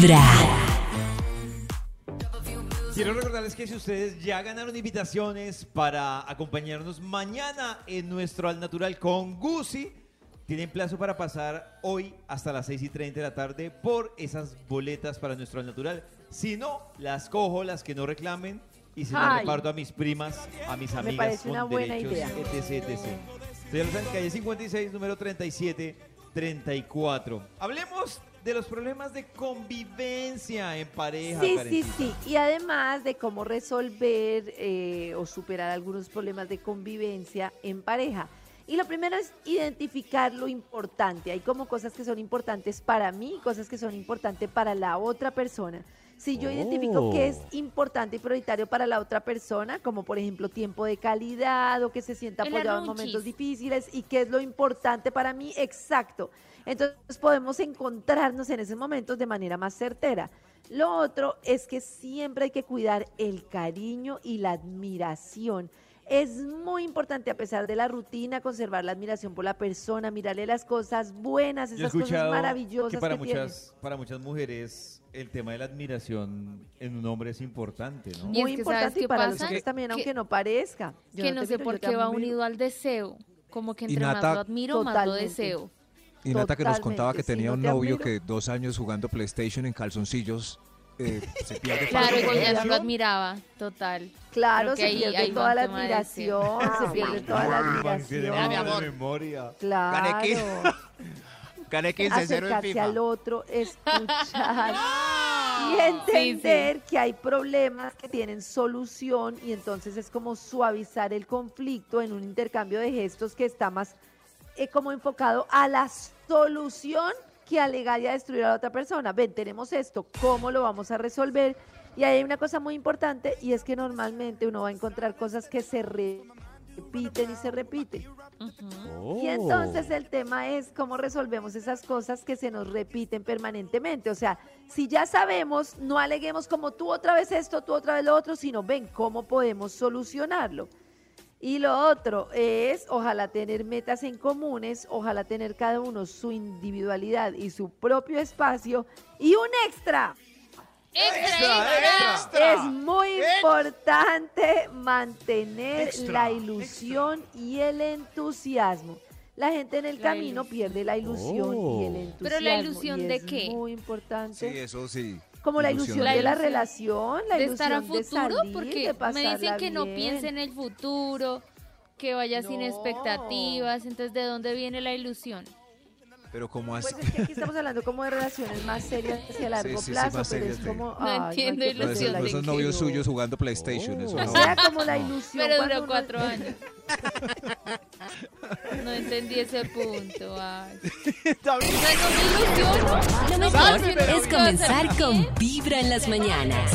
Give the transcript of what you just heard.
Vibra. Quiero recordarles que si ustedes ya ganaron invitaciones para acompañarnos mañana en nuestro Al Natural con Gucci, tienen plazo para pasar hoy hasta las 6 y 30 de la tarde por esas boletas para nuestro Al Natural. Si no, las cojo, las que no reclamen, y se las Ay. reparto a mis primas, a mis Me amigas parece con una buena derechos, idea. etc, etc. Estoy en la calle 56, número 37, 34. Hablemos de los problemas de convivencia en pareja. Sí, sí, sí. Y además de cómo resolver eh, o superar algunos problemas de convivencia en pareja. Y lo primero es identificar lo importante. Hay como cosas que son importantes para mí cosas que son importantes para la otra persona. Si yo identifico que es importante y prioritario para la otra persona, como por ejemplo tiempo de calidad o que se sienta El apoyado en momentos difíciles y qué es lo importante para mí, exacto. Entonces podemos encontrarnos en esos momentos de manera más certera. Lo otro es que siempre hay que cuidar el cariño y la admiración. Es muy importante, a pesar de la rutina, conservar la admiración por la persona, mirarle las cosas buenas, esas cosas maravillosas que que, para tiene. muchas, para muchas mujeres el tema de la admiración en un hombre es importante, ¿no? Es Muy que, ¿sabes importante y para los pasa? hombres también, Que- aunque no parezca. Yo que te no sé miro, por qué va unido al deseo. Como que entre más lo admiro, más lo Totalmente. deseo. Y Nata que nos contaba Totalmente, que tenía no un novio admiro. que dos años jugando PlayStation en calzoncillos eh, se pierde Claro, fácil. igual ya no lo admiraba, total. Claro, Creo que se ahí pierde toda la tema de admiración, se pierde toda la admiración. mi amor. memoria. Claro. Gané acercarse al otro, escuchar y Sí, entender que hay problemas que tienen solución y entonces es como suavizar el conflicto en un intercambio de gestos que está más eh, como enfocado a la solución que alegar y a destruir a la otra persona. Ven, tenemos esto, ¿cómo lo vamos a resolver? Y ahí hay una cosa muy importante y es que normalmente uno va a encontrar cosas que se repiten y se repiten. Y entonces el tema es cómo resolvemos esas cosas que se nos repiten permanentemente. O sea, si ya sabemos, no aleguemos como tú otra vez esto, tú otra vez lo otro, sino ven cómo podemos solucionarlo. Y lo otro es, ojalá tener metas en comunes, ojalá tener cada uno su individualidad y su propio espacio. Y un extra, ¡Extra, extra! es muy importante mantener la ilusión y el entusiasmo. La gente en el La camino ilusión. pierde la ilusión y el entusiasmo. Pero la ilusión y de es qué? Muy importante. Sí, eso sí. Como la ilusión. ilusión La de la ilusión relación, la de ilusión estar a de futuro, salir, porque de me dicen que no piense en el futuro, que vaya sin No. expectativas. Entonces, ¿de dónde viene la ilusión? Pero como así. Pues es que aquí estamos hablando como de relaciones más serias hacia largo sí, sí, plazo, más pero es como... No ay, entiendo No, no esos ilusión. novios suyos jugando PlayStation. Eso O no. sea, como la ilusión. Pero duró uno- cuatro años. No entendí ese punto. Ay. No, no me ilusiono. Lo mejor es comenzar con Vibra en las mañanas.